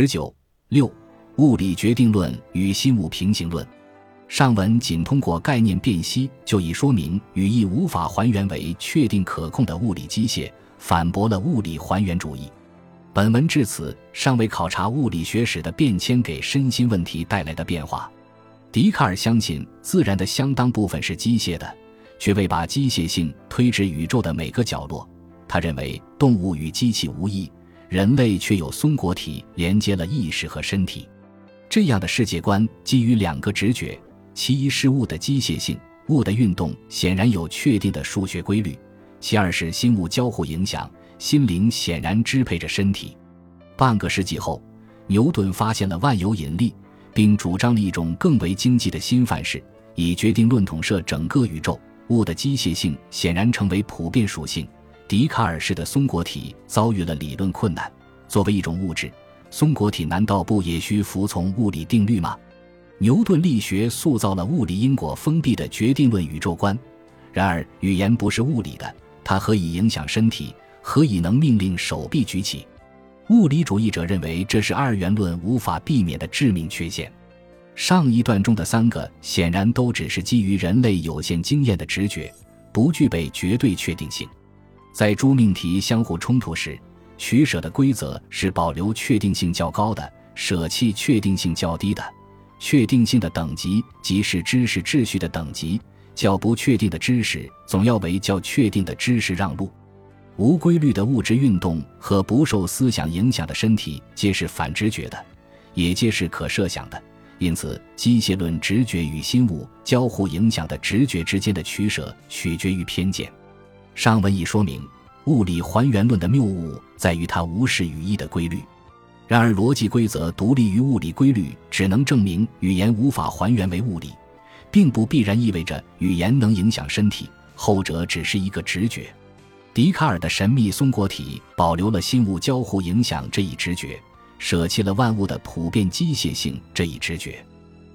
十九六，物理决定论与心物平行论。上文仅通过概念辨析就已说明语义无法还原为确定可控的物理机械，反驳了物理还原主义。本文至此尚未考察物理学史的变迁给身心问题带来的变化。笛卡尔相信自然的相当部分是机械的，却未把机械性推至宇宙的每个角落。他认为动物与机器无异，人类却有松果体连接了意识和身体。这样的世界观基于两个直觉。其一是物的机械性，物的运动显然有确定的数学规律；其二是心物交互影响，心灵显然支配着身体。半个世纪后，牛顿发现了万有引力，并主张了一种更为经济的新范式，以决定论统摄整个宇宙。物的机械性显然成为普遍属性。笛卡尔式的松果体遭遇了理论困难。作为一种物质，松果体难道不也需服从物理定律吗？牛顿力学塑造了物理因果封闭的决定论宇宙观，然而语言不是物理的，它何以影响身体？何以能命令手臂举起？物理主义者认为这是二元论无法避免的致命缺陷。上一段中的三个显然都只是基于人类有限经验的直觉，不具备绝对确定性。在诸命题相互冲突时，取舍的规则是保留确定性较高的，舍弃确定性较低的。确定性的等级即是知识秩序的等级，较不确定的知识总要为较确定的知识让路。无规律的物质运动和不受思想影响的身体皆是反直觉的，也皆是可设想的。因此，机械论直觉与心物交互影响的直觉之间的取舍取决于偏见。上文已说明，物理还原论的谬误在于它无视语义的规律。然而，逻辑规则独立于物理规律，只能证明语言无法还原为物理，并不必然意味着语言能影响身体。后者只是一个直觉。笛卡尔的神秘松果体保留了心物交互影响这一直觉，舍弃了万物的普遍机械性这一直觉。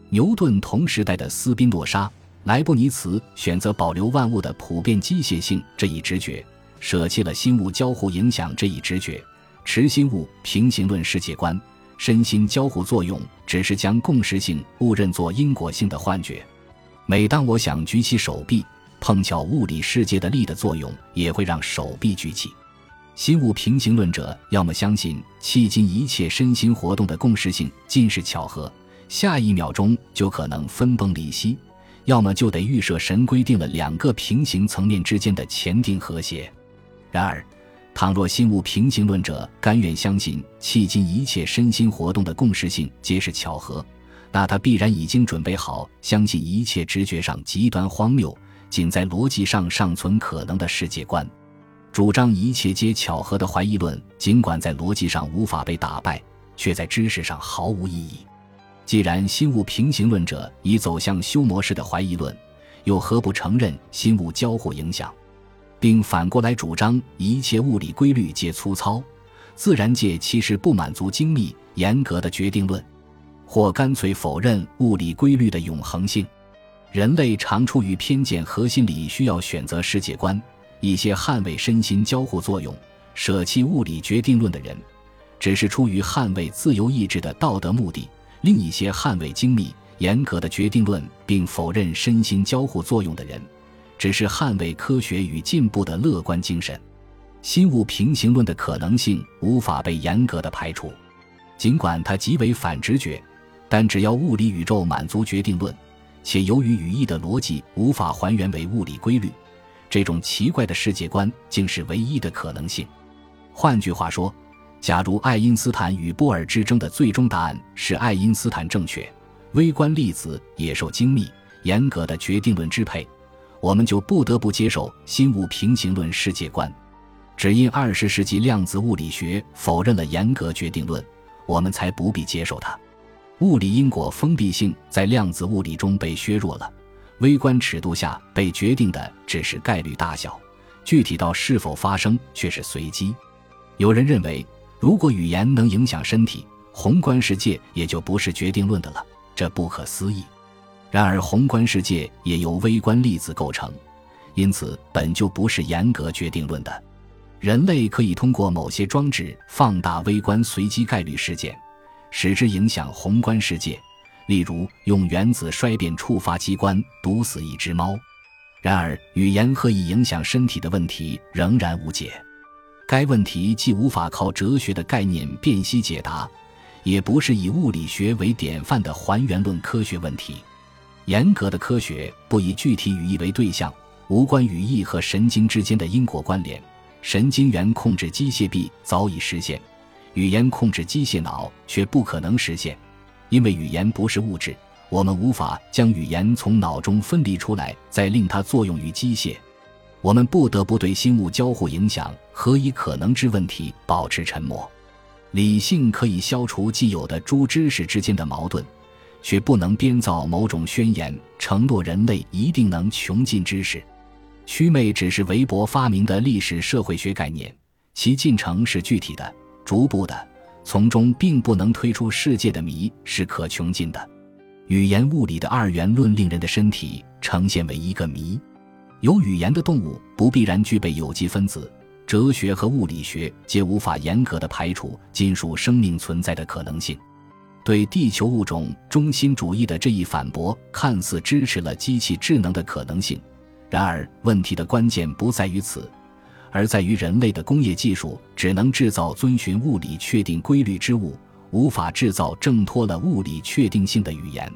牛顿同时代的斯宾诺莎、莱布尼茨选择保留万物的普遍机械性这一直觉，舍弃了心物交互影响这一直觉。持心物平行论世界观，身心交互作用只是将共识性误认作因果性的幻觉。每当我想举起手臂，碰巧物理世界的力的作用也会让手臂举起。心物平行论者要么相信迄今一切身心活动的共识性尽是巧合，下一秒钟就可能分崩离析；要么就得预设神规定了两个平行层面之间的前定和谐。然而。倘若心物平行论者甘愿相信迄今一切身心活动的共识性皆是巧合，那他必然已经准备好相信一切直觉上极端荒谬、仅在逻辑上尚存可能的世界观。主张一切皆巧合的怀疑论，尽管在逻辑上无法被打败，却在知识上毫无意义。既然心物平行论者已走向修魔式的怀疑论，又何不承认心物交互影响？并反过来主张一切物理规律皆粗糙，自然界其实不满足精密严格的决定论，或干脆否认物理规律的永恒性。人类常出于偏见和心理需要选择世界观，一些捍卫身心交互作用、舍弃物理决定论的人，只是出于捍卫自由意志的道德目的；另一些捍卫精密严格的决定论并否认身心交互作用的人。只是捍卫科学与进步的乐观精神，心物平行论的可能性无法被严格的排除。尽管它极为反直觉，但只要物理宇宙满足决定论，且由于语义的逻辑无法还原为物理规律，这种奇怪的世界观竟是唯一的可能性。换句话说，假如爱因斯坦与波尔之争的最终答案是爱因斯坦正确，微观粒子也受精密严格的决定论支配。我们就不得不接受心物平行论世界观，只因二十世纪量子物理学否认了严格决定论，我们才不必接受它。物理因果封闭性在量子物理中被削弱了，微观尺度下被决定的只是概率大小，具体到是否发生却是随机。有人认为，如果语言能影响身体，宏观世界也就不是决定论的了，这不可思议。然而，宏观世界也由微观粒子构成，因此本就不是严格决定论的。人类可以通过某些装置放大微观随机概率事件，使之影响宏观世界，例如用原子衰变触发机关毒死一只猫。然而，语言何以影响身体的问题仍然无解。该问题既无法靠哲学的概念辨析解答，也不是以物理学为典范的还原论科学问题。严格的科学不以具体语义为对象，无关语义和神经之间的因果关联。神经元控制机械臂早已实现，语言控制机械脑却不可能实现，因为语言不是物质，我们无法将语言从脑中分离出来，再令它作用于机械。我们不得不对心物交互影响何以可能之问题保持沉默。理性可以消除既有的诸知识之间的矛盾，却不能编造某种宣言，承诺人类一定能穷尽知识。祛魅只是韦伯发明的历史社会学概念，其进程是具体的、逐步的，从中并不能推出世界的谜是可穷尽的。语言物理的二元论令人的身体呈现为一个谜。有语言的动物不必然具备有机分子，哲学和物理学皆无法严格的排除金属生命存在的可能性。对地球物种中心主义的这一反驳，看似支持了机器智能的可能性。然而，问题的关键不在于此，而在于人类的工业技术只能制造遵循物理确定规律之物，无法制造挣脱了物理确定性的语言。